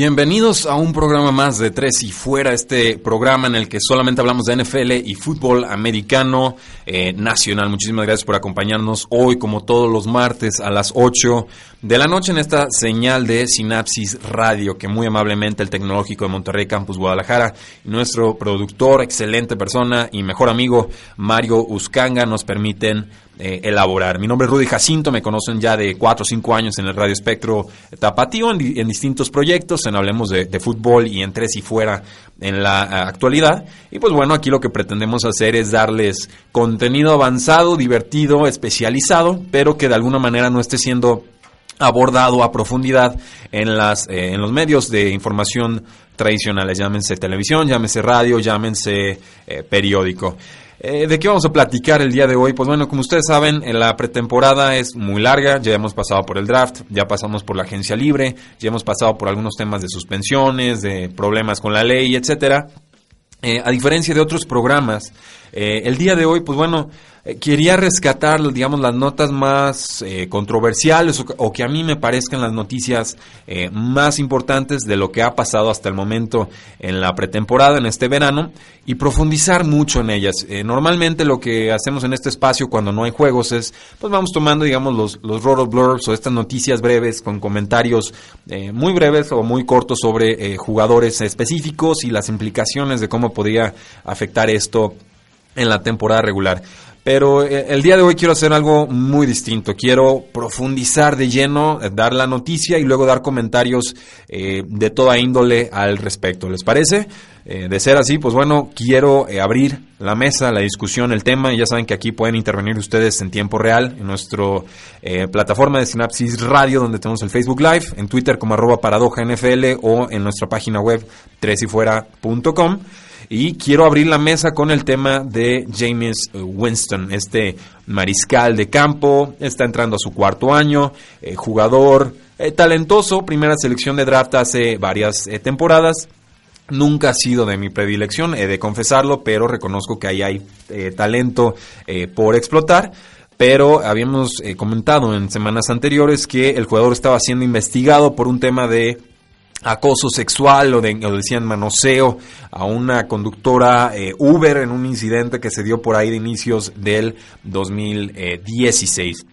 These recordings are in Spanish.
Bienvenidos a un programa más de Tres y Fuera, este programa en el que solamente hablamos de NFL y fútbol americano eh, nacional. Muchísimas gracias por acompañarnos hoy, como todos los martes, a las 8 de la noche en esta señal de Sinapsis Radio, que muy amablemente el Tecnológico de Monterrey Campus Guadalajara nuestro productor, excelente persona y mejor amigo Mario Uscanga nos permiten eh, elaborar. Mi nombre es Rudy Jacinto, me conocen ya de 4 o 5 años en el Radio Espectro Tapatío, en, distintos proyectos, en Hablemos de, Fútbol y en Tres y Fuera en la eh, actualidad. Y pues bueno, aquí lo que pretendemos hacer es darles contenido avanzado, divertido, especializado, pero que de alguna manera no esté siendo abordado a profundidad en, las, eh, en los medios de información tradicionales, llámense televisión, llámense radio, llámense periódico. Eh, ¿De qué vamos a platicar el día de hoy? Pues bueno, como ustedes saben, la pretemporada es muy larga, ya hemos pasado por el draft, ya pasamos por la agencia libre, ya hemos pasado por algunos temas de suspensiones, de problemas con la ley, etcétera. Eh, a diferencia de otros programas, eh, el día de hoy, pues bueno, eh, quería rescatar, digamos, las notas más eh, controversiales o, que a mí me parezcan las noticias eh, más importantes de lo que ha pasado hasta el momento en la pretemporada, en este verano, y profundizar mucho en ellas. normalmente lo que hacemos en este espacio cuando no hay juegos es, pues vamos tomando, digamos, los, los blurbs o estas noticias breves con comentarios muy breves o muy cortos sobre jugadores específicos y las implicaciones de cómo podría afectar esto en la temporada regular. Pero eh, el día de hoy quiero hacer algo muy distinto. Quiero profundizar de lleno, eh, dar la noticia y luego dar comentarios eh, de toda índole al respecto. ¿Les parece? de ser así, pues bueno, quiero abrir la mesa, la discusión, el tema. Ya saben que aquí pueden intervenir ustedes en tiempo real en nuestra plataforma de Sinapsis Radio, donde tenemos el Facebook Live, en Twitter como arroba paradoja NFL o en nuestra página web tresyfuera.com. Y quiero abrir la mesa con el tema de James Winston, este mariscal de campo, está entrando a su cuarto año, eh, jugador eh, talentoso, primera selección de draft hace varias eh, temporadas. Nunca ha sido de mi predilección, he de confesarlo, pero reconozco que ahí hay talento por explotar. Pero habíamos comentado en semanas anteriores que el jugador estaba siendo investigado por un tema de acoso sexual o, de, decían manoseo a una conductora eh, Uber en un incidente que se dio por ahí de inicios del 2016.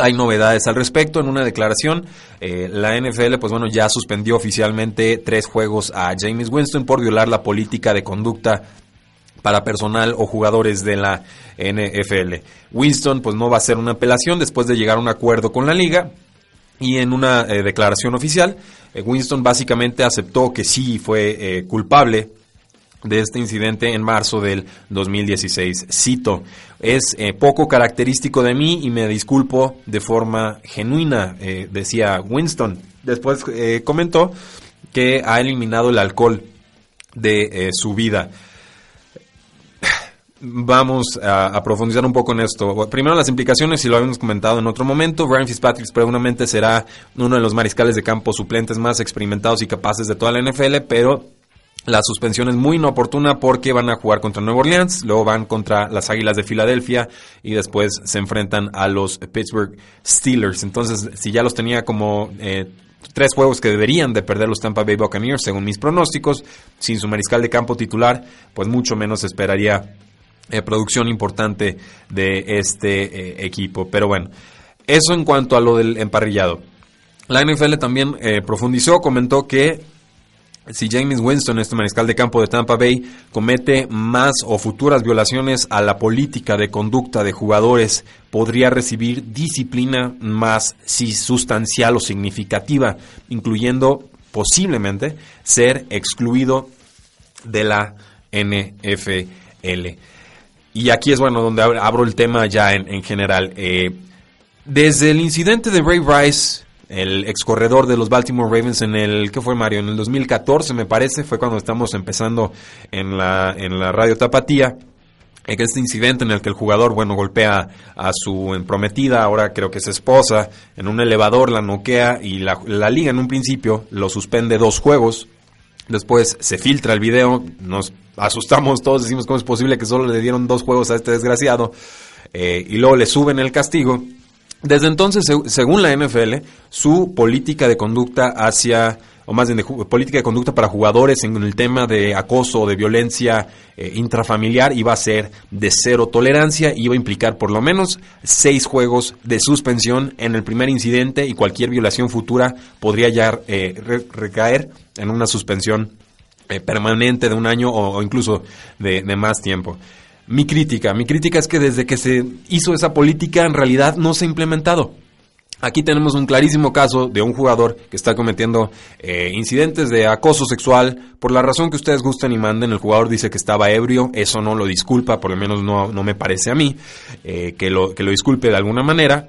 Hay novedades al respecto en una declaración. Eh, la NFL, pues bueno, ya suspendió oficialmente tres juegos a James Winston por violar la política de conducta para personal o jugadores de la NFL. Winston, pues no va a hacer una apelación después de llegar a un acuerdo con la liga y en una eh, declaración oficial, Winston básicamente aceptó que sí fue eh, culpable de este incidente en marzo del 2016. Cito, es poco característico de mí y me disculpo de forma genuina, decía Winston. Después comentó que ha eliminado el alcohol de su vida. Vamos a, profundizar un poco en esto. Primero las implicaciones, y lo habíamos comentado en otro momento, Ryan Fitzpatrick seguramente será uno de los mariscales de campo suplentes más experimentados y capaces de toda la NFL, pero la suspensión es muy inoportuna porque van a jugar contra Nueva Orleans, luego van contra las Águilas de Filadelfia y después se enfrentan a los Pittsburgh Steelers. Entonces, si ya los tenía como... Eh, tres juegos que deberían de perder los Tampa Bay Buccaneers, según mis pronósticos, sin su mariscal de campo titular, pues mucho menos esperaría eh, producción importante de este eh, equipo. Pero bueno, eso en cuanto a lo del emparrillado. La NFL también eh, profundizó, comentó que si James Winston, este mariscal de campo de Tampa Bay, comete más o futuras violaciones a la política de conducta de jugadores, podría recibir disciplina más si sustancial o significativa, incluyendo posiblemente ser excluido de la NFL. Y aquí es bueno donde abro el tema ya en, general. Eh, desde el incidente de Ray Rice, el ex corredor de los Baltimore Ravens en el, ¿qué fue Mario? En el 2014 me parece, fue cuando estamos empezando en la, en la radio Tapatía. Este incidente en el que el jugador, bueno, golpea a su prometida, ahora creo que es esposa, en un elevador la noquea y la, la liga en un principio lo suspende dos juegos. Después se filtra el video, nos asustamos todos, decimos cómo es posible que solo le dieron dos juegos a este desgraciado, eh, y luego le suben el castigo. Desde entonces, según la NFL, su política de conducta hacia, o más bien de política de conducta para jugadores en el tema de acoso o de violencia eh, intrafamiliar iba a ser de cero tolerancia, iba a implicar por lo menos seis juegos de suspensión en el primer incidente y cualquier violación futura podría ya eh, recaer en una suspensión eh, permanente de un año o, incluso de, más tiempo. Mi crítica, mi crítica es que desde que se hizo esa política en realidad no se ha implementado. Aquí tenemos un clarísimo caso de un jugador que está cometiendo eh, incidentes de acoso sexual. Por la razón que ustedes gusten y manden, el jugador dice que estaba ebrio. Eso no lo disculpa, por lo menos no, no me parece a mí, eh, que, lo, que lo disculpe de alguna manera.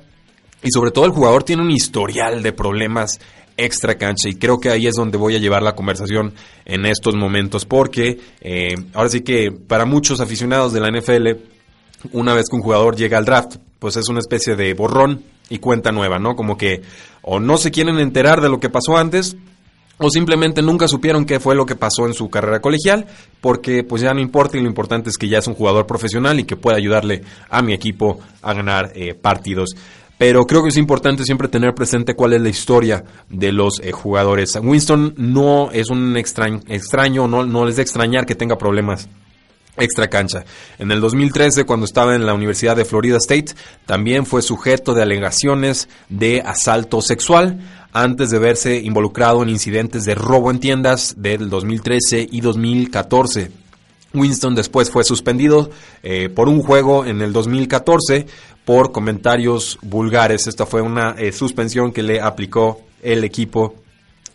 Y sobre todo el jugador tiene un historial de problemas extra cancha y creo que ahí es donde voy a llevar la conversación en estos momentos porque eh, ahora sí que para muchos aficionados de la NFL una vez que un jugador llega al draft pues es una especie de borrón y cuenta nueva, ¿no? Como que o no se quieren enterar de lo que pasó antes o simplemente nunca supieron qué fue lo que pasó en su carrera colegial, porque pues ya no importa y lo importante es que ya es un jugador profesional y que puede ayudarle a mi equipo a ganar eh, partidos pero creo que es importante siempre tener presente cuál es la historia de los eh, jugadores. Winston no es un extraño, extraño no, no es de extrañar que tenga problemas extra cancha. En el 2013, cuando estaba en la Universidad de Florida State, también fue sujeto de alegaciones de asalto sexual antes de verse involucrado en incidentes de robo en tiendas del 2013 y 2014. Winston después fue suspendido eh, por un juego en el 2014 por comentarios vulgares. Esta fue una eh, suspensión que le aplicó el equipo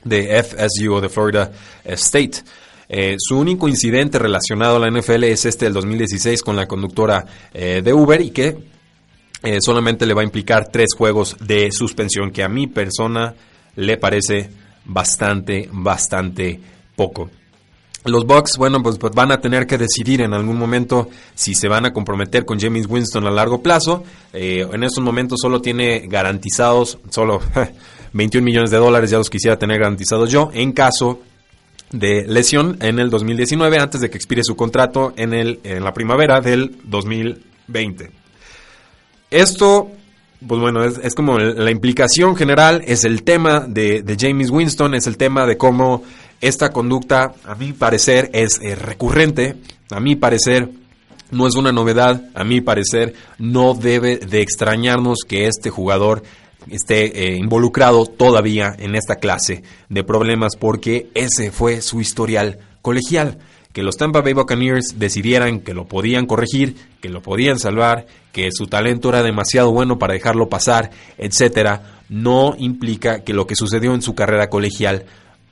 de FSU o de Florida State. Eh, su único incidente relacionado a la NFL es este del 2016 con la conductora eh, de Uber y que solamente le va a implicar tres juegos de suspensión que a mi persona le parece bastante, bastante poco. Los Bucks, bueno, pues, pues, van a tener que decidir en algún momento si se van a comprometer con James Winston a largo plazo. Eh, en estos momentos solo tiene garantizados, solo 21 millones de dólares, ya los quisiera tener garantizados yo, en caso de lesión en el 2019, antes de que expire su contrato en, el, en la primavera del 2020. Esto pues bueno, es, como la implicación general, es el tema de, de, James Winston, es el tema de cómo esta conducta, a mi parecer, es eh, recurrente, a mi parecer no es una novedad, a mi parecer no debe de extrañarnos que este jugador esté eh, involucrado todavía en esta clase de problemas porque ese fue su historial colegial. Que los Tampa Bay Buccaneers decidieran que lo podían corregir, que lo podían salvar, que su talento era demasiado bueno para dejarlo pasar, etcétera, no implica que lo que sucedió en su carrera colegial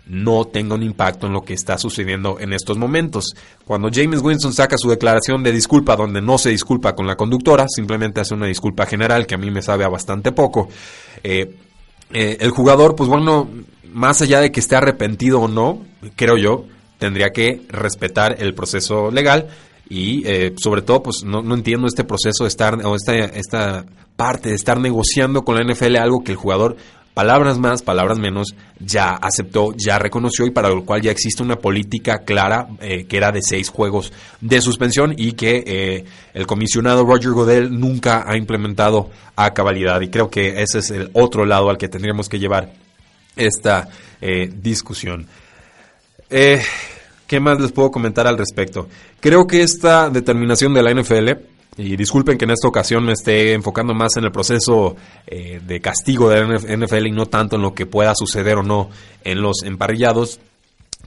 no tenga un impacto en lo que está sucediendo en estos momentos. Cuando James Winston saca su declaración de disculpa donde no se disculpa con la conductora, simplemente hace una disculpa general que a mí me sabe a bastante poco, eh, eh, el jugador, pues bueno, más allá de que esté arrepentido o no, creo yo, tendría que respetar el proceso legal y eh, sobre todo pues no, no, entiendo este proceso de estar o esta, esta parte de estar negociando con la NFL algo que el jugador palabras más, palabras menos, ya aceptó, ya reconoció y para lo cual ya existe una política clara eh, que era de seis juegos de suspensión y que eh, el comisionado Roger Godel nunca ha implementado a cabalidad. Y creo que ese es el otro lado al que tendríamos que llevar esta eh, discusión. ¿Qué más les puedo comentar al respecto? Creo que esta determinación de la NFL y disculpen que en esta ocasión me esté enfocando más en el proceso eh, de castigo de la NFL y no tanto en lo que pueda suceder o no en los emparrillados.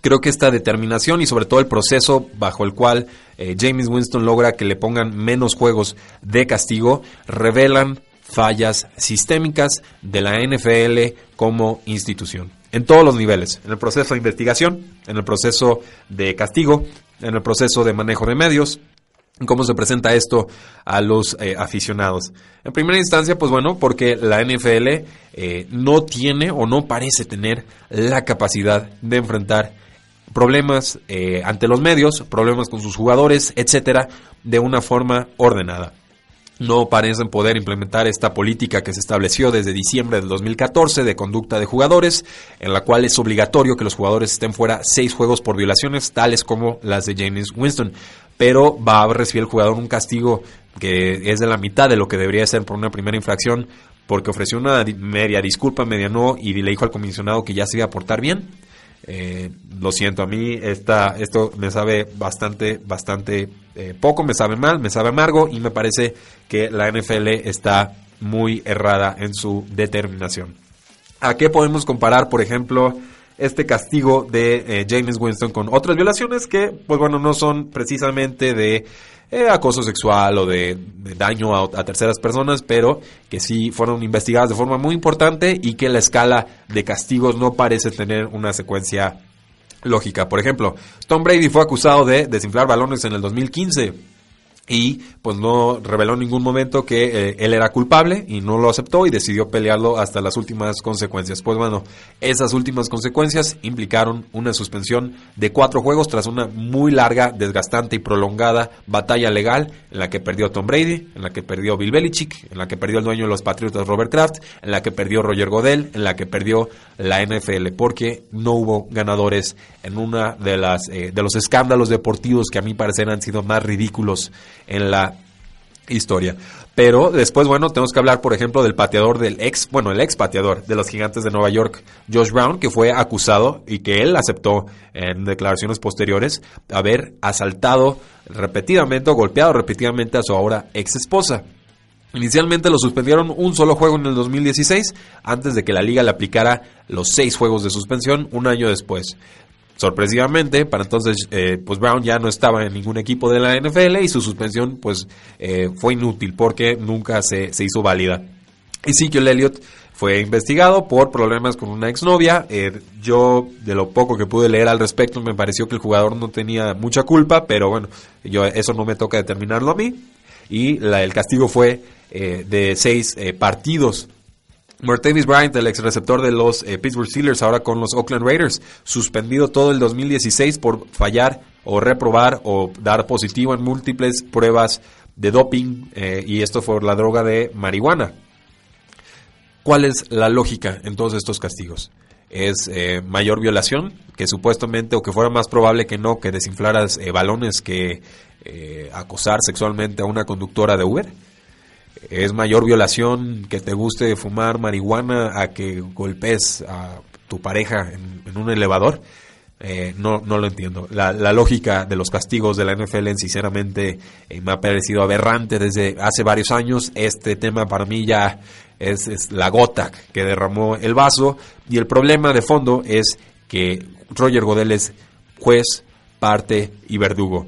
Creo que esta determinación y sobre todo el proceso bajo el cual eh, James Winston logra que le pongan menos juegos de castigo revelan fallas sistémicas de la NFL como institución. En todos los niveles, en el proceso de investigación, en el proceso de castigo, en el proceso de manejo de medios, ¿Cómo se presenta esto a los eh, aficionados? En primera instancia, pues bueno, porque la NFL eh, no tiene o no parece tener la capacidad de enfrentar problemas eh, ante los medios, problemas con sus jugadores, etcétera, de una forma ordenada no parecen poder implementar esta política que se estableció desde diciembre del 2014 de conducta de jugadores, en la cual es obligatorio que los jugadores estén fuera seis juegos por violaciones, tales como las de James Winston. Pero va a recibir el jugador un castigo que es de la mitad de lo que debería ser por una primera infracción, porque ofreció una media disculpa, media no, y le dijo al comisionado que ya se iba a portar bien. Eh, lo siento, a mí esto me sabe bastante, bastante eh, poco, me sabe mal, me sabe amargo y me parece que la NFL está muy errada en su determinación. ¿A qué podemos comparar, por ejemplo, este castigo de eh, James Winston con otras violaciones que, pues bueno, no son precisamente de eh, acoso sexual o de, daño a, terceras personas, pero que sí fueron investigadas de forma muy importante y que la escala de castigos no parece tener una secuencia lógica. Por ejemplo, Tom Brady fue acusado de desinflar balones en el 2015 y pues no reveló en ningún momento que eh, él era culpable y no lo aceptó y decidió pelearlo hasta las últimas consecuencias. Pues bueno, esas últimas consecuencias implicaron una suspensión de cuatro juegos tras una muy larga, desgastante y prolongada batalla legal en la que perdió Tom Brady, en la que perdió Bill Belichick, en la que perdió el dueño de los Patriotas Robert Kraft, en la que perdió Roger Godel, en la que perdió la NFL, porque no hubo ganadores en una de las eh, de los escándalos deportivos que a mí parecer han sido más ridículos en la historia. Pero después, bueno, tenemos que hablar, por ejemplo, del pateador del ex, bueno, el ex pateador de los gigantes de Nueva York, Josh Brown, que fue acusado y que él aceptó en declaraciones posteriores haber asaltado repetidamente o golpeado repetidamente a su ahora ex esposa. Inicialmente lo suspendieron un solo juego en el 2016, antes de que la liga le aplicara los seis juegos de suspensión un año después. Sorpresivamente, para entonces, eh, pues Brown ya no estaba en ningún equipo de la NFL y su suspensión pues eh, fue inútil porque nunca se, se hizo válida. Ezekiel Elliott fue investigado por problemas con una exnovia. Eh, yo, de lo poco que pude leer al respecto, me pareció que el jugador no tenía mucha culpa, pero bueno, yo eso no me toca determinarlo a mí. Y la, el castigo fue de seis partidos Martavis Bryant, el ex receptor de los eh, Pittsburgh Steelers, ahora con los Oakland Raiders, suspendido todo el 2016 por fallar o reprobar o dar positivo en múltiples pruebas de doping eh, y esto fue la droga de marihuana. ¿Cuál es la lógica en todos estos castigos? Es eh, mayor violación, que supuestamente o que fuera más probable que no, que desinflaras balones que acosar sexualmente a una conductora de Uber es mayor violación que te guste fumar marihuana a que golpes a tu pareja en, un elevador. Eh, no, no lo entiendo. La, lógica de los castigos de la NFL, sinceramente, eh, me ha parecido aberrante desde hace varios años. Este tema para mí ya es, la gota que derramó el vaso. Y el problema de fondo es que Roger Godel es juez, parte y verdugo.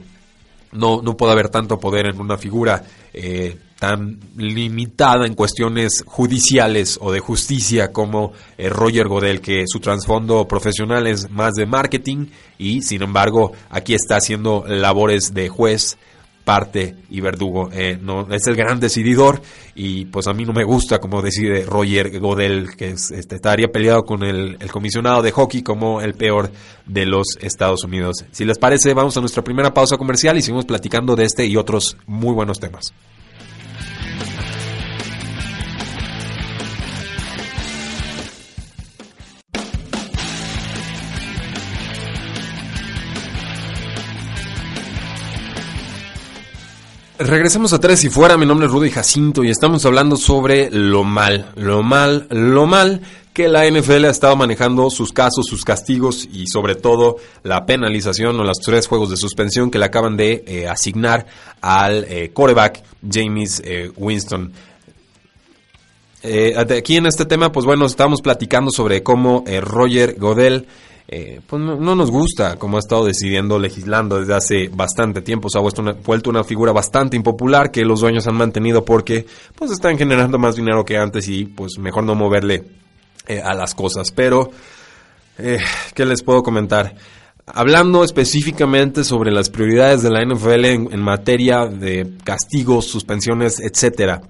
No, no puede haber tanto poder en una figura. Eh, tan limitada en cuestiones judiciales o de justicia como eh, Roger Godel, que su trasfondo profesional es más de marketing y sin embargo aquí está haciendo labores de juez, parte y verdugo. Eh, no, es el gran decididor y pues a mí no me gusta como decide Roger Godel, que este, estaría peleado con el, el, comisionado de hockey como el peor de los Estados Unidos. Si les parece, vamos a nuestra primera pausa comercial y seguimos platicando de este y otros muy buenos temas. Regresemos a Tres y Fuera, mi nombre es Rudy Jacinto y estamos hablando sobre lo mal, lo mal, lo mal que la NFL ha estado manejando sus casos, sus castigos y sobre todo la penalización o los tres juegos de suspensión que le acaban de eh, asignar al eh, James eh, Winston. aquí en este tema, pues bueno, estamos platicando sobre cómo Roger Godel eh, pues no, nos gusta como ha estado decidiendo, legislando desde hace bastante tiempo. Se ha vuelto una, figura bastante impopular que los dueños han mantenido porque pues están generando más dinero que antes y pues mejor no moverle eh, a las cosas. Pero, eh, ¿qué les puedo comentar? hablando específicamente sobre las prioridades de la NFL en, materia de castigos, suspensiones, etcétera.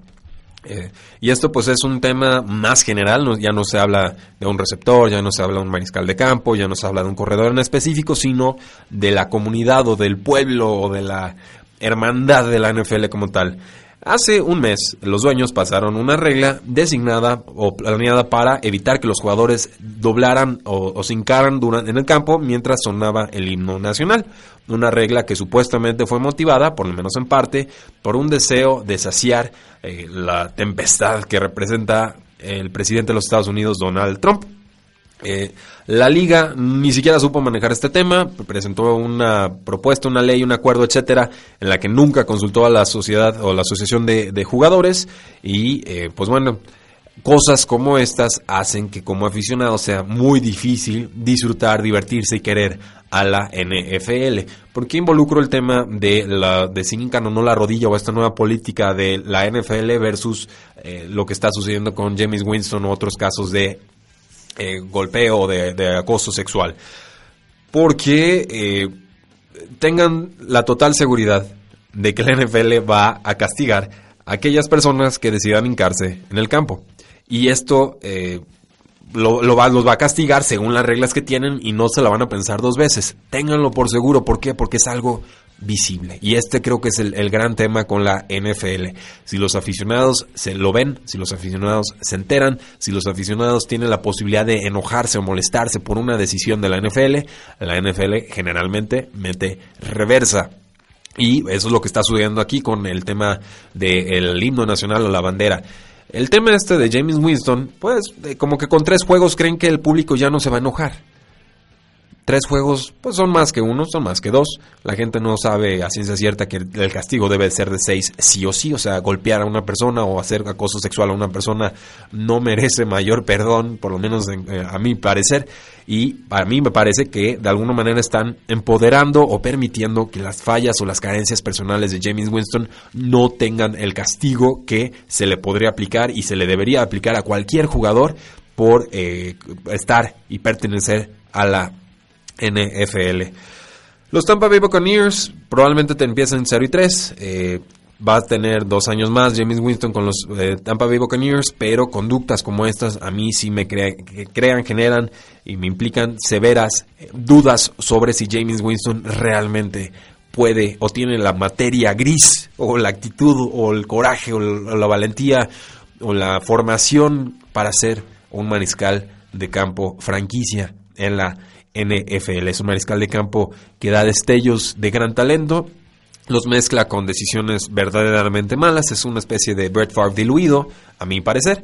Eh, y esto pues es un tema más general, ya no se habla de un receptor, ya no se habla de un mariscal de campo, ya no se habla de un corredor en específico, sino de la comunidad o del pueblo o de la hermandad de la NFL como tal. Hace un mes, los dueños pasaron una regla designada o planeada para evitar que los jugadores doblaran o, se hincaran en el campo mientras sonaba el himno nacional. Una regla que supuestamente fue motivada, por lo menos en parte, por un deseo de saciar eh, la tempestad que representa el presidente de los Estados Unidos, Donald Trump. Eh, la liga ni siquiera supo manejar este tema, presentó una propuesta, una ley, un acuerdo, etcétera, en la que nunca consultó a la sociedad o la asociación de, jugadores y, eh, pues bueno, cosas como estas hacen que como aficionado sea muy difícil disfrutar, divertirse y querer a la NFL. ¿Por qué involucro el tema de la de o no la rodilla o esta nueva política de la NFL versus eh, lo que está sucediendo con James Winston o otros casos de eh, golpeo, de, acoso sexual. Porque eh, tengan la total seguridad de que la NFL va a castigar a aquellas personas que decidan hincarse en el campo. Y esto eh, lo va, los va a castigar según las reglas que tienen y no se la van a pensar dos veces. Ténganlo por seguro. ¿Por qué? Porque es algo visible. Y este creo que es el, gran tema con la NFL. Si los aficionados se lo ven, si los aficionados se enteran, si los aficionados tienen la posibilidad de enojarse o molestarse por una decisión de la NFL, la NFL generalmente mete reversa. Y eso es lo que está sucediendo aquí con el tema del himno nacional o la bandera. El tema este de James Winston, pues como que con tres juegos creen que el público ya no se va a enojar tres juegos, pues son más que uno, son más que dos. La gente no sabe a ciencia cierta que el castigo debe ser de seis sí o sí, o sea, golpear a una persona o hacer acoso sexual a una persona no merece mayor perdón, por lo menos eh, a mi parecer. Y a mí me parece que de alguna manera están empoderando o permitiendo que las fallas o las carencias personales de James Winston no tengan el castigo que se le podría aplicar y se le debería aplicar a cualquier jugador por eh, estar y pertenecer a la NFL. Los Tampa Bay Buccaneers probablemente te empiecen 0 y 3. Eh, va a tener dos años más James Winston con los eh, Tampa Bay Buccaneers, pero conductas como estas a mí sí me crean, generan y me implican severas dudas sobre si James Winston realmente puede o tiene la materia gris o la actitud o el coraje o la valentía o la formación para ser un mariscal de campo franquicia en la NFL. Es un mariscal de campo que da destellos de gran talento, los mezcla con decisiones verdaderamente malas, es una especie de Brett Favre diluido, a mi parecer,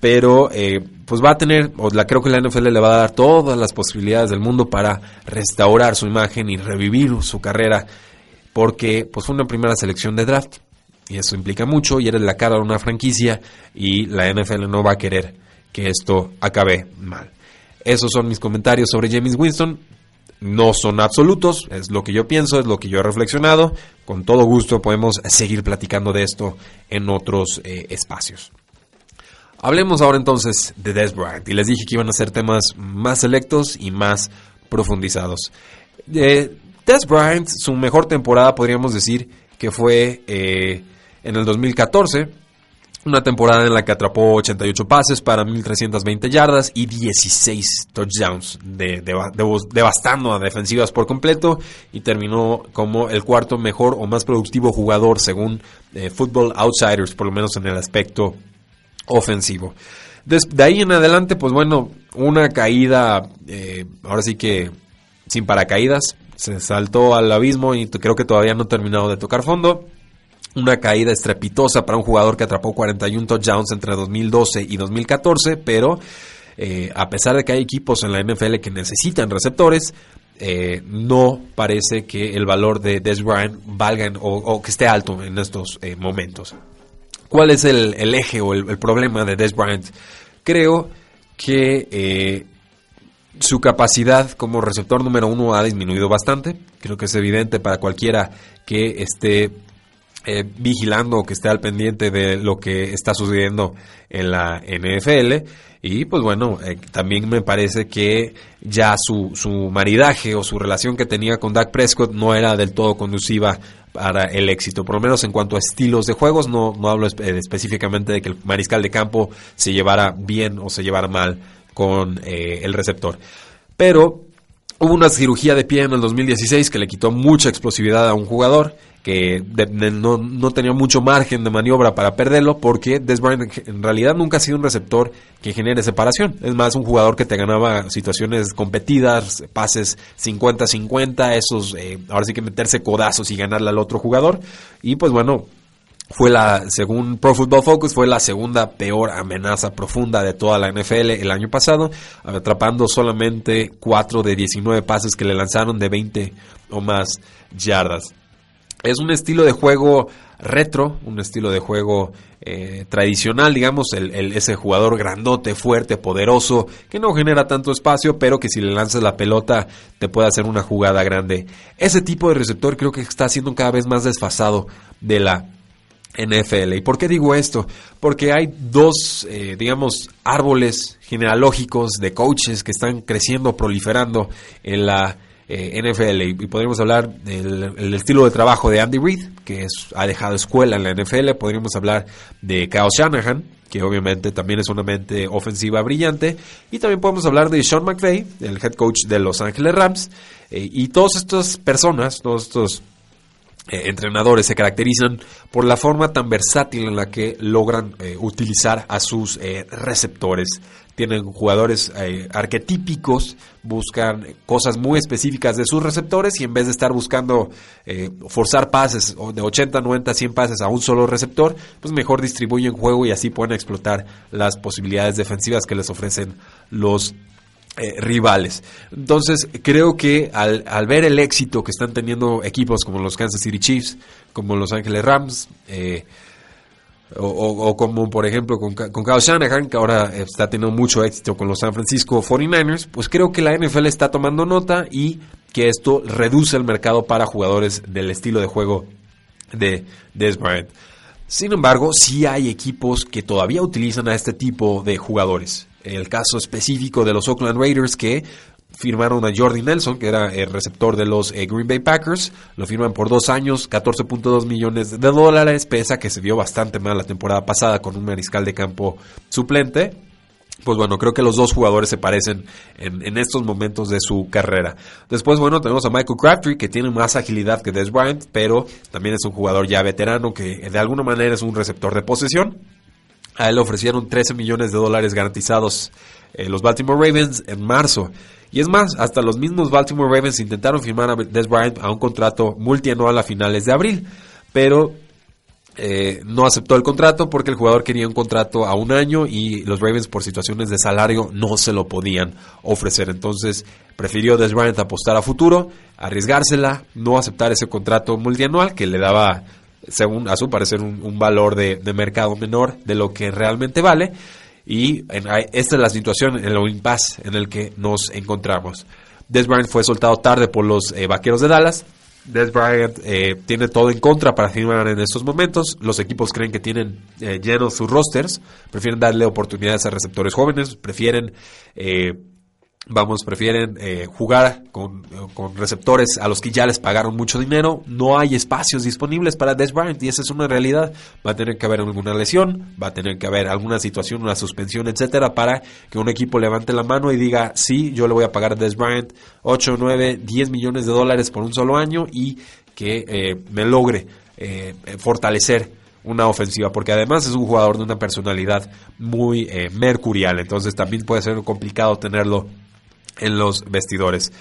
pero eh, pues va a tener, o la creo que la NFL le va a dar todas las posibilidades del mundo para restaurar su imagen y revivir su carrera, porque pues fue una primera selección de draft, y eso implica mucho, y eres la cara de una franquicia, y la NFL no va a querer que esto acabe mal. Esos son mis comentarios sobre James Winston. No son absolutos, es lo que yo pienso, es lo que yo he reflexionado. Con todo gusto podemos seguir platicando de esto en otros eh, espacios. Hablemos ahora entonces de Des Bryant. Y les dije que iban a ser temas más selectos y más profundizados. Eh, Des Bryant, su mejor temporada podríamos decir que fue eh, en el 2014 una temporada en la que atrapó 88 pases para 1.320 yardas y 16 touchdowns, devastando a defensivas por completo y terminó como el cuarto mejor o más productivo jugador según eh, Football Outsiders, por lo menos en el aspecto ofensivo. de ahí en adelante, pues bueno, una caída, eh, ahora sí que sin paracaídas, se saltó al abismo y creo que todavía no ha terminado de tocar fondo una caída estrepitosa para un jugador que atrapó 41 touchdowns entre 2012 y 2014, pero eh, a pesar de que hay equipos en la NFL que necesitan receptores, eh, no parece que el valor de Des Bryant valga o, que esté alto en estos eh, momentos. ¿Cuál es el, eje o el, problema de Des Bryant? Creo que su capacidad como receptor número uno ha disminuido bastante. Creo que es evidente para cualquiera que esté eh, vigilando que esté al pendiente de lo que está sucediendo en la NFL. Y pues bueno, eh, también me parece que ya su, su maridaje o su relación que tenía con Dak Prescott no era del todo conduciva para el éxito, por lo menos en cuanto a estilos de juegos, no, no hablo específicamente de que el mariscal de campo se llevara bien o se llevara mal con eh, el receptor. Pero hubo una cirugía de pie en el 2016 que le quitó mucha explosividad a un jugador que no, tenía mucho margen de maniobra para perderlo porque Des Bryant en realidad nunca ha sido un receptor que genere separación. Es más, un jugador que te ganaba situaciones competidas, pases 50-50, esos, eh, ahora sí que meterse codazos y ganarle al otro jugador. Y pues bueno, fue la, según Pro Football Focus, fue la segunda peor amenaza profunda de toda la NFL el año pasado, atrapando solamente 4 de 19 pases que le lanzaron de 20 o más yardas. Es un estilo de juego retro, un estilo de juego eh, tradicional, digamos, el, ese jugador grandote, fuerte, poderoso, que no genera tanto espacio, pero que si le lanzas la pelota te puede hacer una jugada grande. Ese tipo de receptor creo que está siendo cada vez más desfasado de la NFL. ¿Y por qué digo esto? Porque hay dos, eh, digamos, árboles genealógicos de coaches que están creciendo, proliferando en la eh, NFL y, podríamos hablar del estilo de trabajo de Andy Reid, que ha dejado escuela en la NFL, podríamos hablar de Kyle Shanahan, que obviamente también es una mente ofensiva brillante, y también podemos hablar de Sean McVay, el head coach de Los Ángeles Rams, eh, y todas estas personas, todos estos eh, entrenadores se caracterizan por la forma tan versátil en la que logran utilizar a sus receptores tienen jugadores eh, arquetípicos, buscan cosas muy específicas de sus receptores y en vez de estar buscando eh, forzar pases de 80, 90, 100 pases a un solo receptor, pues mejor distribuyen juego y así pueden explotar las posibilidades defensivas que les ofrecen los eh, rivales. Entonces, creo que al, al, ver el éxito que están teniendo equipos como los Kansas City Chiefs, como los Ángeles Rams, eh, o, como por ejemplo con, con Kyle Shanahan, que ahora está teniendo mucho éxito con los San Francisco 49ers, pues creo que la NFL está tomando nota y que esto reduce el mercado para jugadores del estilo de juego de Des Bryant. Sin embargo, sí hay equipos que todavía utilizan a este tipo de jugadores. El caso específico de los Oakland Raiders que firmaron a Jordi Nelson, que era el receptor de los eh, Green Bay Packers. Lo firman por dos años, 14.2 millones de dólares, pesa que se vio bastante mal la temporada pasada con un mariscal de campo suplente. Pues bueno, creo que los dos jugadores se parecen en, estos momentos de su carrera. Después, bueno, tenemos a Michael Crabtree, que tiene más agilidad que Des Bryant, pero también es un jugador ya veterano que de alguna manera es un receptor de posesión. A él le ofrecieron 13 millones de dólares garantizados eh, los Baltimore Ravens en marzo. Y es más, hasta los mismos Baltimore Ravens intentaron firmar a Des Bryant a un contrato multianual a finales de abril, pero eh, no aceptó el contrato porque el jugador quería un contrato a un año y los Ravens por situaciones de salario no se lo podían ofrecer. Entonces prefirió Des Bryant apostar a futuro, arriesgársela, no aceptar ese contrato multianual que le daba, según a su parecer, un, valor de, de mercado menor de lo que realmente vale. Y esta es la situación en el impasse en el que nos encontramos. Des Bryant fue soltado tarde por los eh, Vaqueros de Dallas. Des Bryant eh, tiene todo en contra para firmar en estos momentos. Los equipos creen que tienen eh, llenos sus rosters. Prefieren darle oportunidades a receptores jóvenes. Prefieren vamos, prefieren eh, jugar con, receptores a los que ya les pagaron mucho dinero. No hay espacios disponibles para Des Bryant y esa es una realidad. Va a tener que haber alguna lesión, va a tener que haber alguna situación, una suspensión, etcétera, para que un equipo levante la mano y diga, sí, yo le voy a pagar a Des Bryant 8, 9, 10 millones de dólares por un solo año y que eh, me logre eh, fortalecer una ofensiva, porque además es un jugador de una personalidad muy mercurial, entonces también puede ser complicado tenerlo en los vestidores.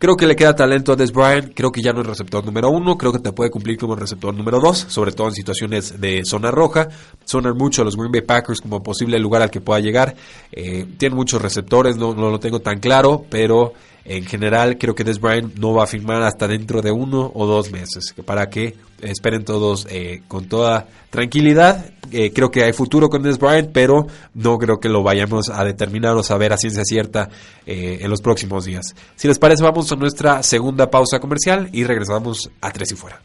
Creo que le queda talento a Des Bryant, creo que ya no es receptor número uno, creo que te puede cumplir como receptor número dos, sobre todo en situaciones de zona roja. Sonan mucho a los Green Bay Packers como posible lugar al que pueda llegar. Eh, tiene muchos receptores, no, no lo tengo tan claro, pero en general, creo que Des Bryant no va a firmar hasta dentro de uno o dos meses. Para que esperen todos eh, con toda tranquilidad. Eh, creo que hay futuro con Des Bryant, pero no creo que lo vayamos a determinar o saber a ciencia cierta eh, en los próximos días. Si les parece, vamos a nuestra segunda pausa comercial y regresamos a Tres y Fuera.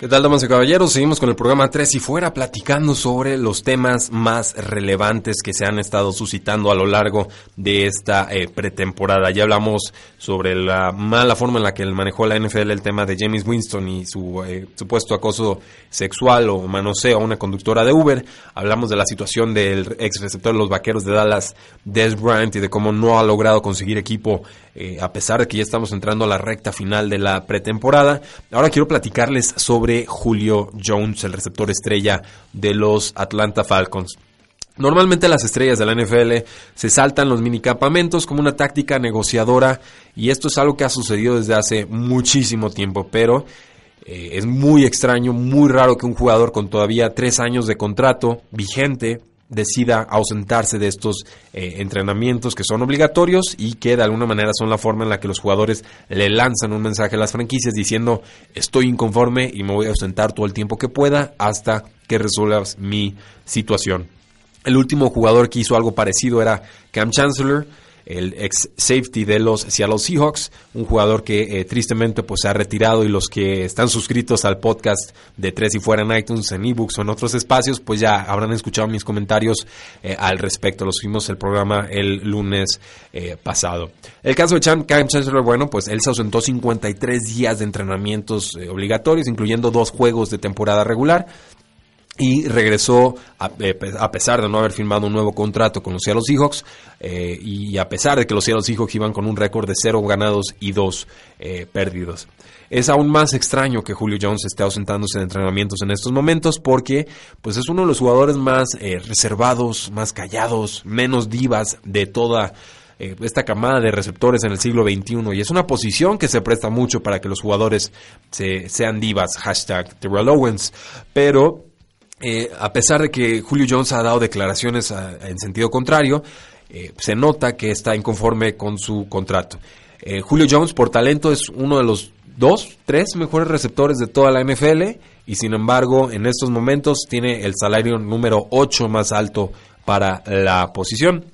¿Qué tal, damas y caballeros? Seguimos con el programa 3 y fuera platicando sobre los temas más relevantes que se han estado suscitando a lo largo de esta eh, pretemporada. Ya hablamos sobre la mala forma en la que manejó la NFL el tema de James Winston y su eh, supuesto acoso sexual o manoseo a una conductora de Uber. Hablamos de la situación del ex receptor de los vaqueros de Dallas, Des Bryant, y de cómo no ha logrado conseguir equipo eh, a pesar de que ya estamos entrando a la recta final de la pretemporada. Ahora quiero platicarles sobre Julio Jones, el receptor estrella de los Atlanta Falcons. Normalmente las estrellas de la NFL se saltan los minicampamentos como una táctica negociadora y esto es algo que ha sucedido desde hace muchísimo tiempo, pero eh, es muy extraño, muy raro que un jugador con todavía tres años de contrato vigente decida ausentarse de estos eh, entrenamientos que son obligatorios y que de alguna manera son la forma en la que los jugadores le lanzan un mensaje a las franquicias diciendo estoy inconforme y me voy a ausentar todo el tiempo que pueda hasta que resuelvas mi situación. El último jugador que hizo algo parecido era Cam Chancellor, el ex safety de los Seattle Seahawks, un jugador que eh, tristemente pues se ha retirado y los que están suscritos al podcast de Tres y Fuera en iTunes, en ebooks o en otros espacios, pues ya habrán escuchado mis comentarios eh, al respecto. Los fuimos el programa el lunes eh, pasado. El caso de Cam, Chancellor, bueno, pues él se ausentó 53 días de entrenamientos obligatorios, incluyendo dos juegos de temporada regular y regresó eh, a, pesar de no haber firmado un nuevo contrato con los Seattle Seahawks eh, y a pesar de que los Seattle Seahawks iban con un récord de cero ganados y dos eh, perdidos. Es aún más extraño que Julio Jones esté ausentándose de entrenamientos en estos momentos porque pues es uno de los jugadores más reservados, más callados, menos divas de toda esta camada de receptores en el siglo XXI y es una posición que se presta mucho para que los jugadores se, sean divas, hashtag Terrell Owens, pero eh, a pesar de que Julio Jones ha dado declaraciones en sentido contrario, eh, se nota que está inconforme con su contrato. Eh, Julio Jones, por talento, es uno de los dos, tres mejores receptores de toda la NFL y sin embargo en estos momentos tiene el salario número 8 más alto para la posición.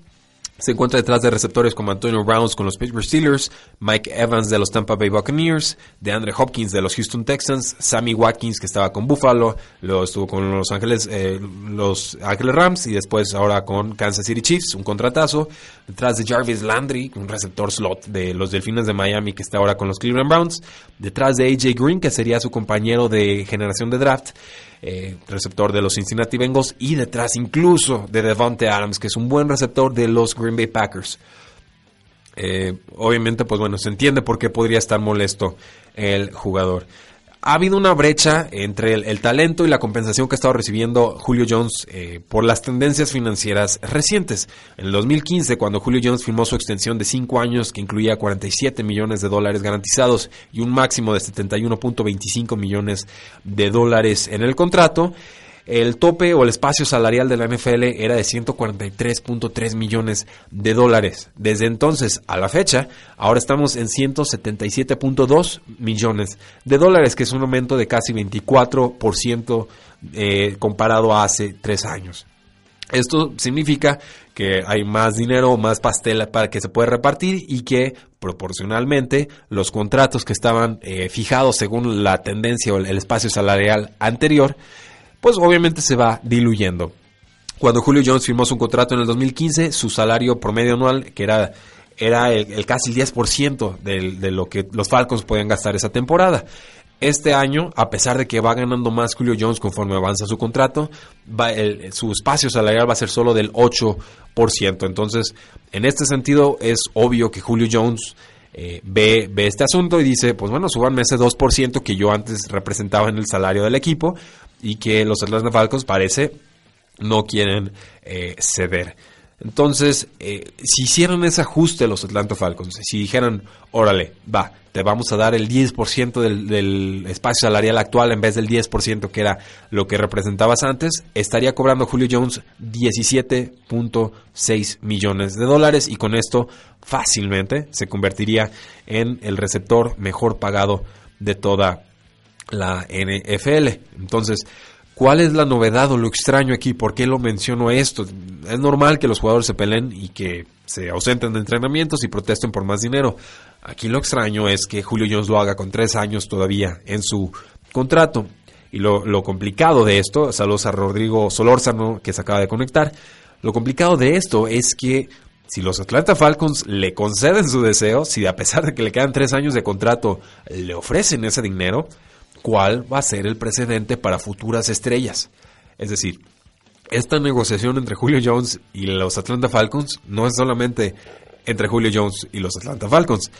Se encuentra detrás de receptores como Antonio Browns con los Pittsburgh Steelers, Mike Evans de los Tampa Bay Buccaneers, de Andre Hopkins de los Houston Texans, Sammy Watkins que estaba con Buffalo, lo estuvo con los Ángeles, eh, los Ángeles Rams y después ahora con Kansas City Chiefs, un contratazo. Detrás de Jarvis Landry, un receptor slot de los Delfines de Miami que está ahora con los Cleveland Browns. Detrás de AJ Green que sería su compañero de generación de draft. Eh, receptor de los Cincinnati Bengals, y detrás incluso de Devontae Adams, que es un buen receptor de los Green Bay Packers. Eh, obviamente, pues bueno, se entiende por qué podría estar molesto el jugador ha habido una brecha entre el, talento y la compensación que ha estado recibiendo Julio Jones eh, por las tendencias financieras recientes. En el 2015, cuando Julio Jones firmó su extensión de 5 años que incluía 47 millones de dólares garantizados y un máximo de 71.25 millones de dólares en el contrato, el tope o el espacio salarial de la NFL era de 143.3 millones de dólares. Desde entonces a la fecha, ahora estamos en 177.2 millones de dólares, que es un aumento de casi 24% eh, comparado a hace tres años. Esto significa que hay más dinero, más pastel para que se puede repartir y que proporcionalmente los contratos que estaban eh, fijados según la tendencia o el espacio salarial anterior pues obviamente se va diluyendo. Cuando Julio Jones firmó su contrato en el 2015, su salario promedio anual, que era, era el, casi el 10% de, de lo que los Falcons podían gastar esa temporada. Este año, a pesar de que va ganando más Julio Jones conforme avanza su contrato, va su espacio salarial va a ser solo del 8%. Entonces, en este sentido, es obvio que Julio Jones eh, ve, ve este asunto y dice, pues bueno, súbanme ese 2% que yo antes representaba en el salario del equipo, y que los Atlanta Falcons parece no quieren eh, ceder. Entonces, eh, si hicieran ese ajuste los Atlanta Falcons, si dijeran, órale, va, te vamos a dar el 10% del, del, espacio salarial actual en vez del 10% que era lo que representabas antes, estaría cobrando Julio Jones 17.6 millones de dólares y con esto fácilmente se convertiría en el receptor mejor pagado de toda la NFL. Entonces, ¿cuál es la novedad o lo extraño aquí? ¿Por qué lo menciono esto? Es normal que los jugadores se peleen y que se ausenten de entrenamientos y protesten por más dinero. Aquí lo extraño es que Julio Jones lo haga con tres años todavía en su contrato. Y lo, lo complicado de esto, saludos a Rodrigo Solórzano que se acaba de conectar, lo complicado de esto es que si los Atlanta Falcons le conceden su deseo, si a pesar de que le quedan tres años de contrato le ofrecen ese dinero, ¿cuál va a ser el precedente para futuras estrellas? Es decir, esta negociación entre Julio Jones y los Atlanta Falcons no es solamente entre Julio Jones y los Atlanta Falcons.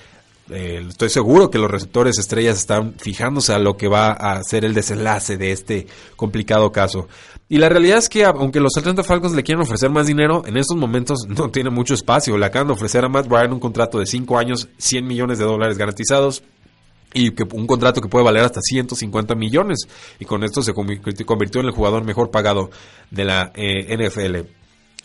Eh, estoy seguro que los receptores estrellas están fijándose a lo que va a ser el desenlace de este complicado caso. Y la realidad es que aunque los Atlanta Falcons le quieren ofrecer más dinero, en estos momentos no tiene mucho espacio. Le acaban de ofrecer a Matt Ryan un contrato de 5 años, 100 millones de dólares garantizados y que un contrato que puede valer hasta 150 millones. Y con esto se convirtió en el jugador mejor pagado de la eh, NFL.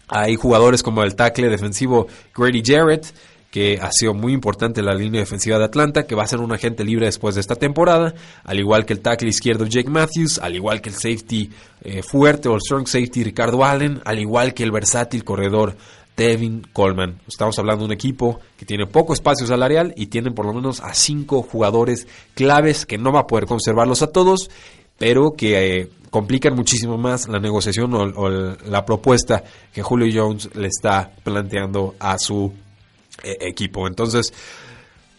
Hay jugadores como el tackle defensivo Grady Jarrett, que ha sido muy importante la línea defensiva de Atlanta, que va a ser un agente libre después de esta temporada, al igual que el tackle izquierdo Jake Matthews, al igual que el safety eh, fuerte o el strong safety Ricardo Allen, al igual que el versátil corredor Devin Coleman. Estamos hablando de un equipo que tiene poco espacio salarial y tienen por lo menos a cinco jugadores claves que no va a poder conservarlos a todos, pero que eh, complican muchísimo más la negociación o la propuesta que Julio Jones le está planteando a su eh, equipo. Entonces,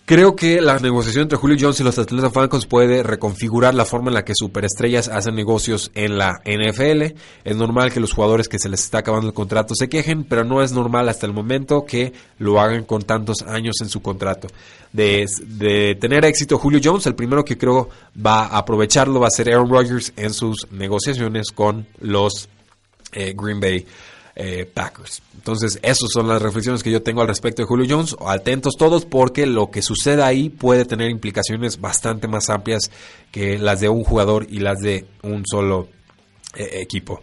creo que la negociación entre Julio Jones y los Atlanta Falcons puede reconfigurar la forma en la que superestrellas hacen negocios en la NFL. Es normal que los jugadores que se les está acabando el contrato se quejen, pero no es normal hasta el momento que lo hagan con tantos años en su contrato. De, tener éxito Julio Jones, el primero que creo va a aprovecharlo va a ser Aaron Rodgers en sus negociaciones con los eh, Green Bay eh, Packers. Entonces, esas son las reflexiones que yo tengo al respecto de Julio Jones. Atentos todos porque lo que suceda ahí puede tener implicaciones bastante más amplias que las de un jugador y las de un solo eh, equipo.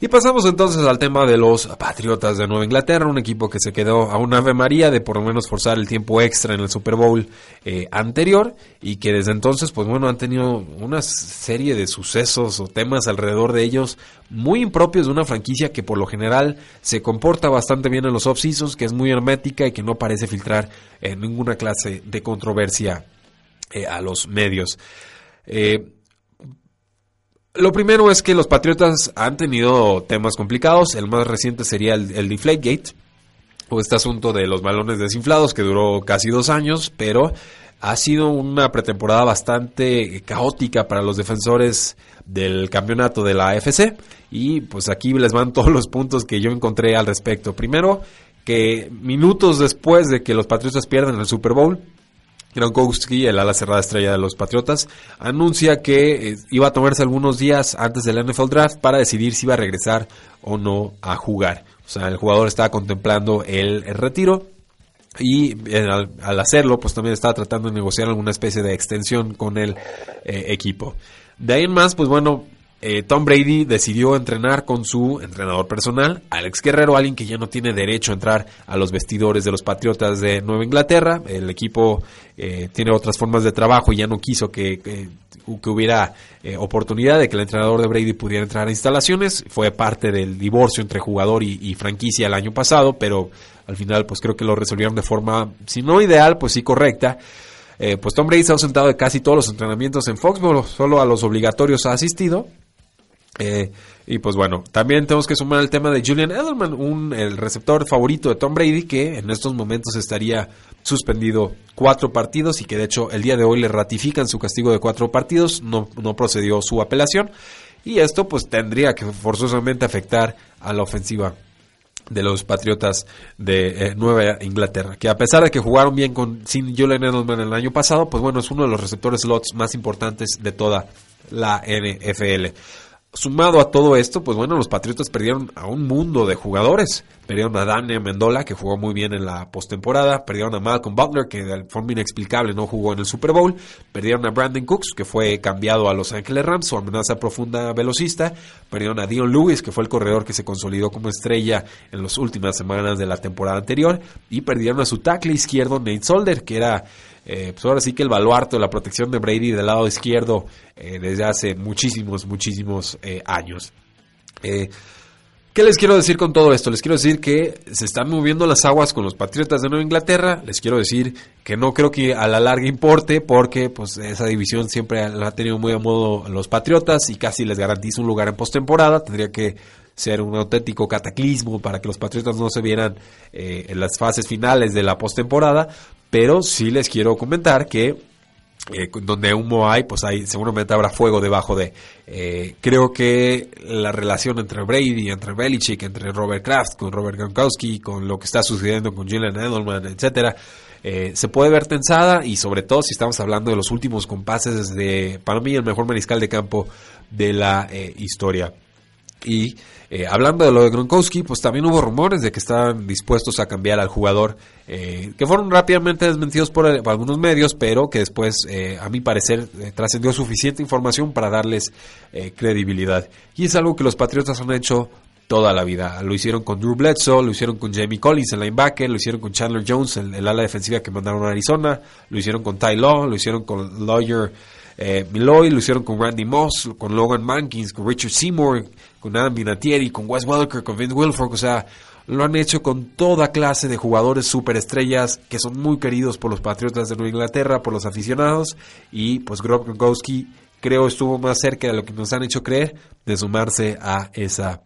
Y pasamos entonces al tema de los Patriotas de Nueva Inglaterra, un equipo que se quedó a una Ave María de por lo menos forzar el tiempo extra en el Super Bowl eh, anterior y que desde entonces, pues bueno, han tenido una serie de sucesos o temas alrededor de ellos muy impropios de una franquicia que por lo general se comporta bastante bien en los off-seasons, que es muy hermética y que no parece filtrar en ninguna clase de controversia eh, a los medios. Eh, lo primero es que los Patriotas han tenido temas complicados. El más reciente sería el, el Deflategate, o este asunto de los balones desinflados que duró casi dos años, pero ha sido una pretemporada bastante caótica para los defensores del campeonato de la AFC. Y pues aquí les van todos los puntos que yo encontré al respecto. Primero, que minutos después de que los Patriotas pierden el Super Bowl, Gronkowski, el ala cerrada estrella de los Patriotas, anuncia que eh, iba a tomarse algunos días antes del NFL Draft para decidir si iba a regresar o no a jugar. O sea, el jugador estaba contemplando el, retiro y eh, al, hacerlo, pues también estaba tratando de negociar alguna especie de extensión con el eh, equipo. De ahí en más, pues bueno, eh, Tom Brady decidió entrenar con su entrenador personal, Alex Guerrero, alguien que ya no tiene derecho a entrar a los vestidores de los Patriotas de Nueva Inglaterra. El equipo eh, tiene otras formas de trabajo y ya no quiso que, hubiera eh, oportunidad de que el entrenador de Brady pudiera entrar a instalaciones. Fue parte del divorcio entre jugador y, franquicia el año pasado, pero al final pues creo que lo resolvieron de forma, si no ideal, pues sí correcta. pues Tom Brady se ha ausentado de casi todos los entrenamientos en Foxborough, solo a los obligatorios ha asistido. Eh, y pues bueno, también tenemos que sumar el tema de Julian Edelman, un, el receptor favorito de Tom Brady, que en estos momentos estaría suspendido cuatro partidos y que de hecho el día de hoy le ratifican su castigo de cuatro partidos, no, no procedió su apelación y esto pues tendría que forzosamente afectar a la ofensiva de los Patriotas de eh, Nueva Inglaterra, que a pesar de que jugaron bien con sin Julian Edelman el año pasado, pues bueno, es uno de los receptores slots más importantes de toda la NFL. Sumado a todo esto, pues bueno, los Patriotas perdieron a un mundo de jugadores. Perdieron a Daniel Mendola, que jugó muy bien en la postemporada. Perdieron a Malcolm Butler, que de forma inexplicable no jugó en el Super Bowl. Perdieron a Brandon Cooks, que fue cambiado a Los Ángeles Rams, su amenaza profunda velocista. Perdieron a Dion Lewis, que fue el corredor que se consolidó como estrella en las últimas semanas de la temporada anterior. Y perdieron a su tackle izquierdo, Nate Solder, que era eh, pues ahora sí que el baluarte de la protección de Brady del lado izquierdo eh, desde hace muchísimos, muchísimos eh, años. ¿Qué les quiero decir con todo esto? Les quiero decir que se están moviendo las aguas con los Patriotas de Nueva Inglaterra. Les quiero decir que no creo que a la larga importe porque pues esa división siempre la ha tenido muy a modo los Patriotas y casi les garantiza un lugar en postemporada. Tendría que ser un auténtico cataclismo para que los Patriotas no se vieran en las fases finales de la postemporada. Pero sí les quiero comentar que eh, donde humo hay, pues hay seguramente habrá fuego debajo de. Eh, creo que la relación entre Brady, entre Belichick, entre Robert Kraft, con Robert Gronkowski, con lo que está sucediendo con Julian Edelman, etcétera, eh, se puede ver tensada y sobre todo si estamos hablando de los últimos compases de, para mí, el mejor mariscal de campo de la historia. Y eh, hablando de lo de Gronkowski, pues también hubo rumores de que estaban dispuestos a cambiar al jugador, eh, que fueron rápidamente desmentidos por, algunos medios, pero que después, eh, a mi parecer, trascendió suficiente información para darles credibilidad. Y es algo que los Patriotas han hecho toda la vida. Lo hicieron con Drew Bledsoe, lo hicieron con Jamie Collins, el linebacker, lo hicieron con Chandler Jones, el, el ala defensiva que mandaron a Arizona, lo hicieron con Ty Law, lo hicieron con Lawyer eh, Miloy, lo hicieron con Randy Moss, con Logan Mankins, con Richard Seymour, con Adam Vinatieri, con Wes Welker, con Vince Wilfork, o sea, lo han hecho con toda clase de jugadores superestrellas que son muy queridos por los Patriotas de Nueva Inglaterra, por los aficionados, y pues Gronkowski creo estuvo más cerca de lo que nos han hecho creer de sumarse a esa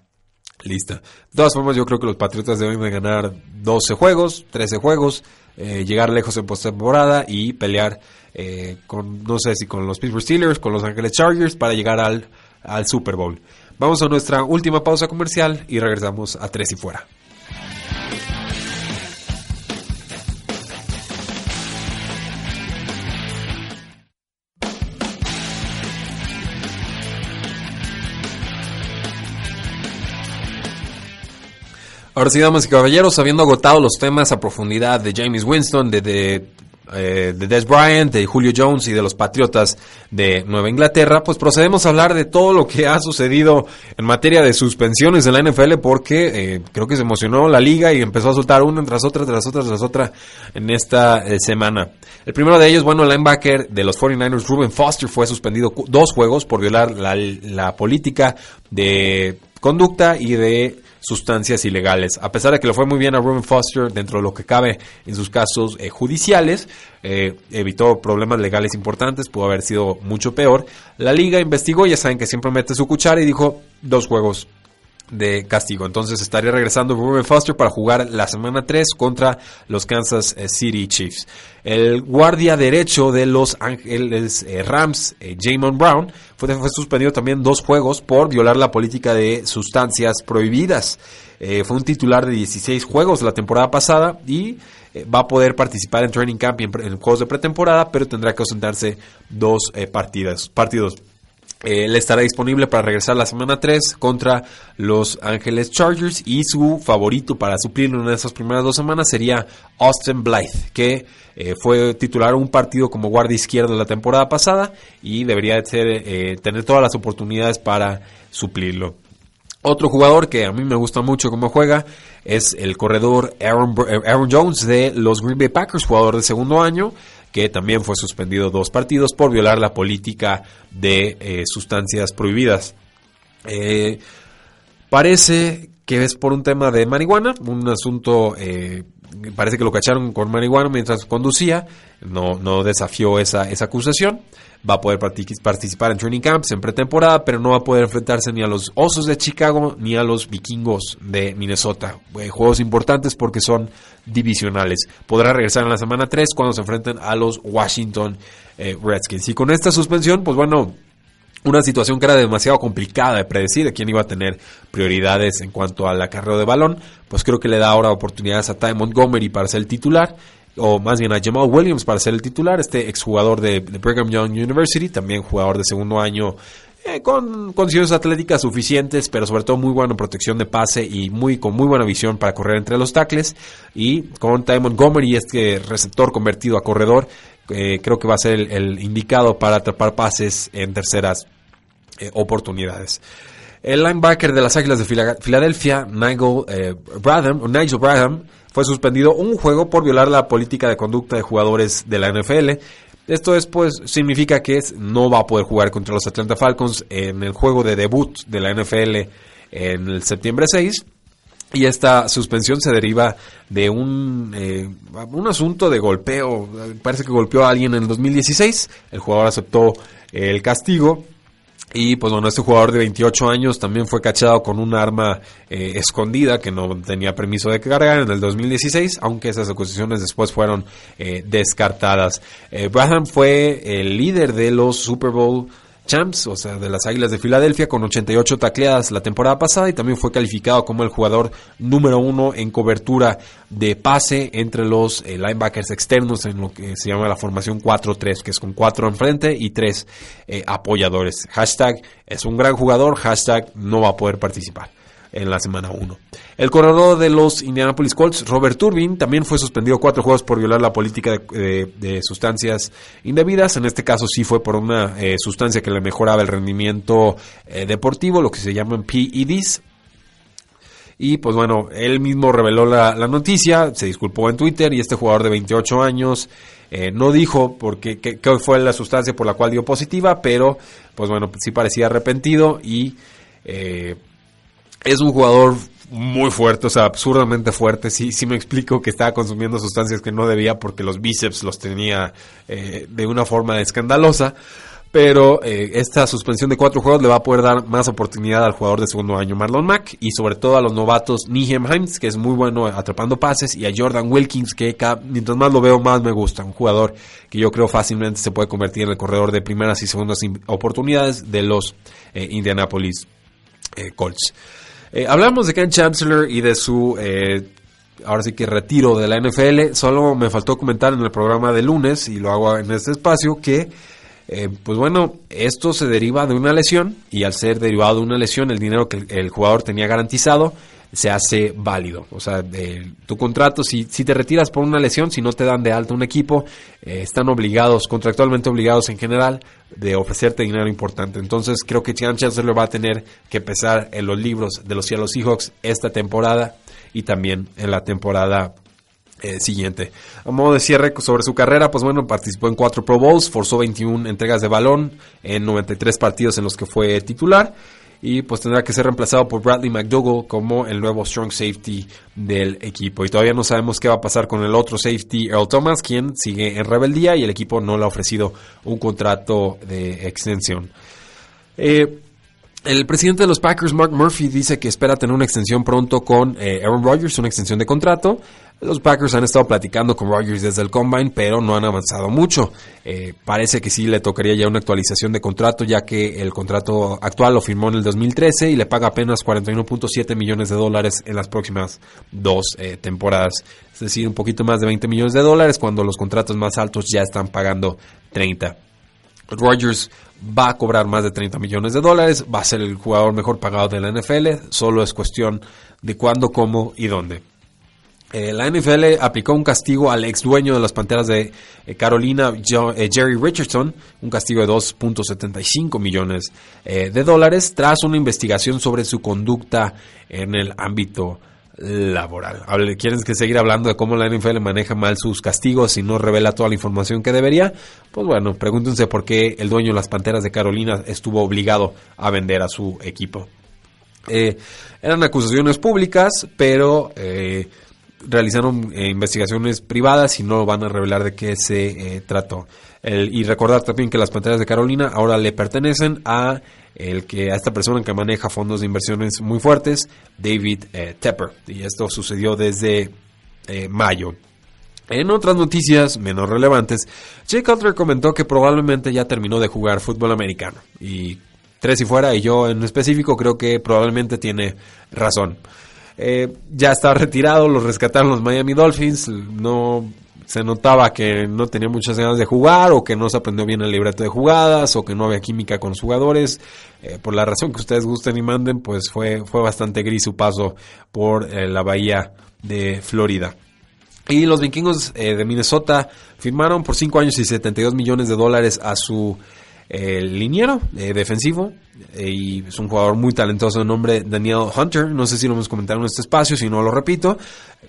lista. De todas formas, yo creo que los Patriotas deben de ganar 12 juegos, 13 juegos, eh, llegar lejos en postemporada y pelear eh, con, no sé si con los Pittsburgh Steelers, con los Angeles Chargers para llegar al, al Super Bowl. Vamos a nuestra última pausa comercial y regresamos a Tres y Fuera. Ahora sí, damas y caballeros, habiendo agotado los temas a profundidad de James Winston, de, de eh, de Des Bryant, de Julio Jones y de los Patriotas de Nueva Inglaterra, pues procedemos a hablar de todo lo que ha sucedido en materia de suspensiones en la NFL porque eh, creo que se emocionó la liga y empezó a soltar una tras otra, tras otra, tras otra en esta eh, semana. El primero de ellos, bueno, el linebacker de los 49ers, Ruben Foster, fue suspendido dos juegos por violar la, la política de conducta y de sustancias ilegales. A pesar de que le fue muy bien a Ruben Foster dentro de lo que cabe en sus casos eh, judiciales, eh, evitó problemas legales importantes, pudo haber sido mucho peor. La liga investigó, ya saben que siempre mete su cuchara y dijo dos juegos de castigo. Entonces estaría regresando Ruben Foster para jugar la semana 3 contra los Kansas eh, City Chiefs. El guardia derecho de los Ángeles eh, Rams, eh, Jamon Brown, fue, suspendido también dos juegos por violar la política de sustancias prohibidas. fue un titular de 16 juegos la temporada pasada y va a poder participar en training camp y en, juegos de pretemporada, pero tendrá que ausentarse dos partidas, partidos. Él estará disponible para regresar la semana 3 contra los Ángeles Chargers y su favorito para suplirlo en esas primeras dos semanas sería Austin Blythe, que eh, fue titular un partido como guardia izquierdo la temporada pasada y debería eh, tener todas las oportunidades para suplirlo. Otro jugador que a mí me gusta mucho cómo juega es el corredor Aaron, Aaron Jones de los Green Bay Packers, jugador de segundo año que también fue suspendido dos partidos por violar la política de eh, sustancias prohibidas. Eh, parece que es por un tema de marihuana, un asunto, eh, parece que lo cacharon con marihuana mientras conducía, no, no desafió esa, esa acusación va a poder participar en training camps en pretemporada, pero no va a poder enfrentarse ni a los Osos de Chicago ni a los Vikingos de Minnesota. Eh, juegos importantes porque son divisionales. Podrá regresar en la semana 3 cuando se enfrenten a los Washington eh, Redskins. Y con esta suspensión, pues bueno, una situación que era demasiado complicada de predecir de quién iba a tener prioridades en cuanto al acarreo de balón, pues creo que le da ahora oportunidades a Ty Montgomery para ser el titular o más bien a Jamal Williams para ser el titular, este exjugador de, de Brigham Young University, también jugador de segundo año eh, con condiciones atléticas suficientes, pero sobre todo muy buena protección de pase y muy con muy buena visión para correr entre los tackles. Y con Ty Montgomery, este receptor convertido a corredor, eh, creo que va a ser el, indicado para atrapar pases en terceras eh, oportunidades. El linebacker de las Águilas de Filadelfia, Nigel, Bradham, Nigel Bradham, fue suspendido un juego por violar la política de conducta de jugadores de la NFL. Esto después significa que no va a poder jugar contra los Atlanta Falcons en el juego de debut de la NFL en el septiembre 6. Y esta suspensión se deriva de un, eh, un asunto de golpeo. Parece que golpeó a alguien en el 2016. El jugador aceptó el castigo y pues bueno, este jugador de 28 años también fue cachado con un arma eh, escondida que no tenía permiso de cargar en el 2016, aunque esas acusaciones después fueron eh, descartadas. Eh, fue el líder de los Super Bowl Champs, o sea, de las Águilas de Filadelfia, con 88 tacleadas la temporada pasada y también fue calificado como el jugador número uno en cobertura de pase entre los eh, linebackers externos en lo que se llama la formación 4-3, que es con 4 enfrente y 3 eh, apoyadores. Hashtag es un gran jugador, hashtag no va a poder participar en la semana 1. El corredor de los Indianapolis Colts, Robert Turbin, también fue suspendido cuatro juegos por violar la política de, sustancias indebidas. En este caso sí fue por una eh, sustancia que le mejoraba el rendimiento eh, deportivo, lo que se llaman PEDs. Y pues bueno, él mismo reveló la, noticia, se disculpó en Twitter y este jugador de 28 años eh, no dijo porque qué, fue la sustancia por la cual dio positiva, pero pues bueno, sí parecía arrepentido y es un jugador muy fuerte, o sea, absurdamente fuerte. Sí, sí me explico que estaba consumiendo sustancias que no debía porque los bíceps los tenía eh, de una forma escandalosa. Pero eh, esta suspensión de cuatro juegos le va a poder dar más oportunidad al jugador de segundo año Marlon Mack y sobre todo a los novatos Nihem Himes, que es muy bueno atrapando pases, y a Jordan Wilkins, que mientras más lo veo más me gusta. Un jugador que yo creo fácilmente se puede convertir en el corredor de primeras y segundas oportunidades de los eh, Indianapolis Colts. Eh, hablamos de Ken Chancellor y de su, eh, ahora sí que retiro de la NFL. Solo me faltó comentar en el programa de lunes, y lo hago en este espacio, que, eh, pues bueno, esto se deriva de una lesión, y al ser derivado de una lesión, el dinero que el jugador tenía garantizado se hace válido. O sea, tu contrato, si, si te retiras por una lesión, si no te dan de alta un equipo, eh, están obligados, contractualmente obligados en general, de ofrecerte dinero importante. Entonces creo que Chan Chancellor va a tener que pesar en los libros de los Seattle Seahawks esta temporada y también en la temporada eh, siguiente. A modo de cierre sobre su carrera, pues bueno, participó en cuatro Pro Bowls, forzó 21 entregas de balón en 93 partidos en los que fue titular y pues tendrá que ser reemplazado por Bradley McDougall como el nuevo strong safety del equipo. Y todavía no sabemos qué va a pasar con el otro safety, Earl Thomas, quien sigue en rebeldía y el equipo no le ha ofrecido un contrato de extensión. Eh, el presidente de los Packers, Mark Murphy, dice que espera tener una extensión pronto con eh, Aaron Rodgers, una extensión de contrato. Los Packers han estado platicando con Rodgers desde el Combine, pero no han avanzado mucho. Eh, parece que sí le tocaría ya una actualización de contrato, ya que el contrato actual lo firmó en el 2013 y le paga apenas 41.7 millones de dólares en las próximas dos eh, temporadas. Es decir, un poquito más de 20 millones de dólares cuando los contratos más altos ya están pagando 30. Rodgers va a cobrar más de 30 millones de dólares, va a ser el jugador mejor pagado de la NFL, solo es cuestión de cuándo, cómo y dónde. Eh, la NFL aplicó un castigo al ex dueño de las Panteras de eh, Carolina, eh, Jerry Richardson, un castigo de 2.75 millones de dólares, tras una investigación sobre su conducta en el ámbito laboral. ¿Quieren que seguir hablando de cómo la NFL maneja mal sus castigos y no revela toda la información que debería? Pues bueno, pregúntense por qué el dueño de las Panteras de Carolina estuvo obligado a vender a su equipo. eran acusaciones públicas, pero realizaron eh, investigaciones privadas y no van a revelar de qué se eh, trató. y recordar también que las pantallas de Carolina ahora le pertenecen a el que a esta persona que maneja fondos de inversiones muy fuertes, David eh, Tepper. Y esto sucedió desde mayo. En otras noticias menos relevantes, Jay Cutler comentó que probablemente ya terminó de jugar fútbol americano. Y tres y fuera, y yo en específico creo que probablemente tiene razón. Eh, ya estaba retirado, lo rescataron los Miami Dolphins, no se notaba que no tenía muchas ganas de jugar o que no se aprendió bien el libreto de jugadas o que no había química con los jugadores. Eh, por la razón que ustedes gusten y manden, pues fue, fue bastante gris su paso por eh, la bahía de Florida. Y los vikingos de Minnesota firmaron por 5 años y 72 millones de dólares a su el liniero defensivo y es un jugador muy talentoso de nombre Daniel Hunter. No sé si lo hemos comentado en este espacio, si no lo repito.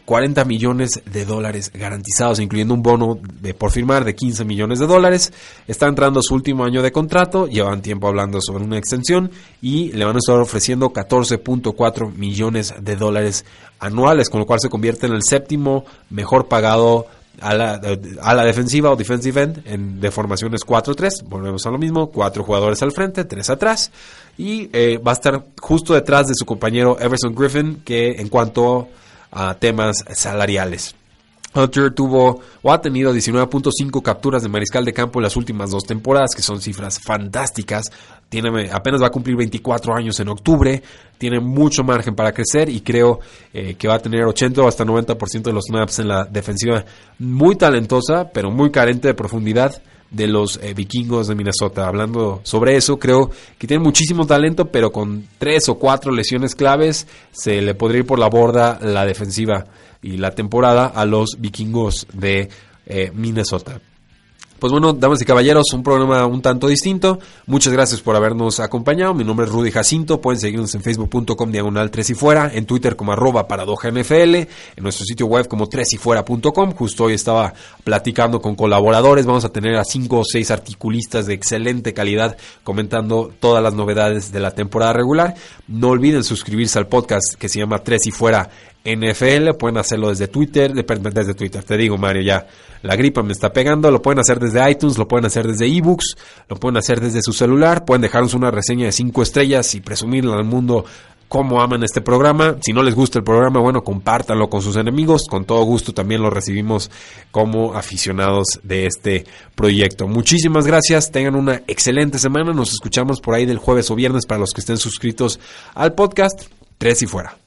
40 millones de dólares garantizados, incluyendo un bono de, por firmar de 15 millones de dólares. Está entrando su último año de contrato, llevan tiempo hablando sobre una extensión y le van a estar ofreciendo 14.4 millones de dólares anuales, con lo cual se convierte en el séptimo mejor pagado a la, defensiva o defensive end en, de formaciones 4-3. Volvemos a lo mismo, cuatro jugadores al frente, tres atrás. Y eh, va a estar justo detrás de su compañero Everson Griffin, que en cuanto a temas salariales. Hunter tuvo o ha tenido 19.5 capturas de mariscal de campo en las últimas dos temporadas, que son cifras fantásticas. Tiene, apenas va a cumplir 24 años en octubre, tiene mucho margen para crecer y creo eh, que va a tener 80 o hasta 90% de los snaps en la defensiva. Muy talentosa, pero muy carente de profundidad de los eh, vikingos de Minnesota. Hablando sobre eso, creo que tiene muchísimo talento, pero con tres o cuatro lesiones claves se le podría ir por la borda la defensiva y la temporada a los vikingos de eh, Minnesota. Pues bueno, damas y caballeros, un programa un tanto distinto. Muchas gracias por habernos acompañado. Mi nombre es Rudy Jacinto. Pueden seguirnos en facebook.com diagonal 3 y fuera, en Twitter como arroba paradoja NFL, en nuestro sitio web como 3 y fuera.com. Justo hoy estaba platicando con colaboradores. Vamos a tener a 5 o 6 articulistas de excelente calidad comentando todas las novedades de la temporada regular. No olviden suscribirse al podcast que se llama 3 y fuera NFL, pueden hacerlo desde Twitter, desde Twitter, te digo Mario, ya la gripa me está pegando, lo pueden hacer desde iTunes, lo pueden hacer desde ebooks, lo pueden hacer desde su celular, pueden dejarnos una reseña de 5 estrellas y presumirle al mundo cómo aman este programa. Si no les gusta el programa, bueno, compártanlo con sus enemigos. Con todo gusto también lo recibimos como aficionados de este proyecto. Muchísimas gracias. Tengan una excelente semana. Nos escuchamos por ahí del jueves o viernes para los que estén suscritos al podcast. Tres y fuera.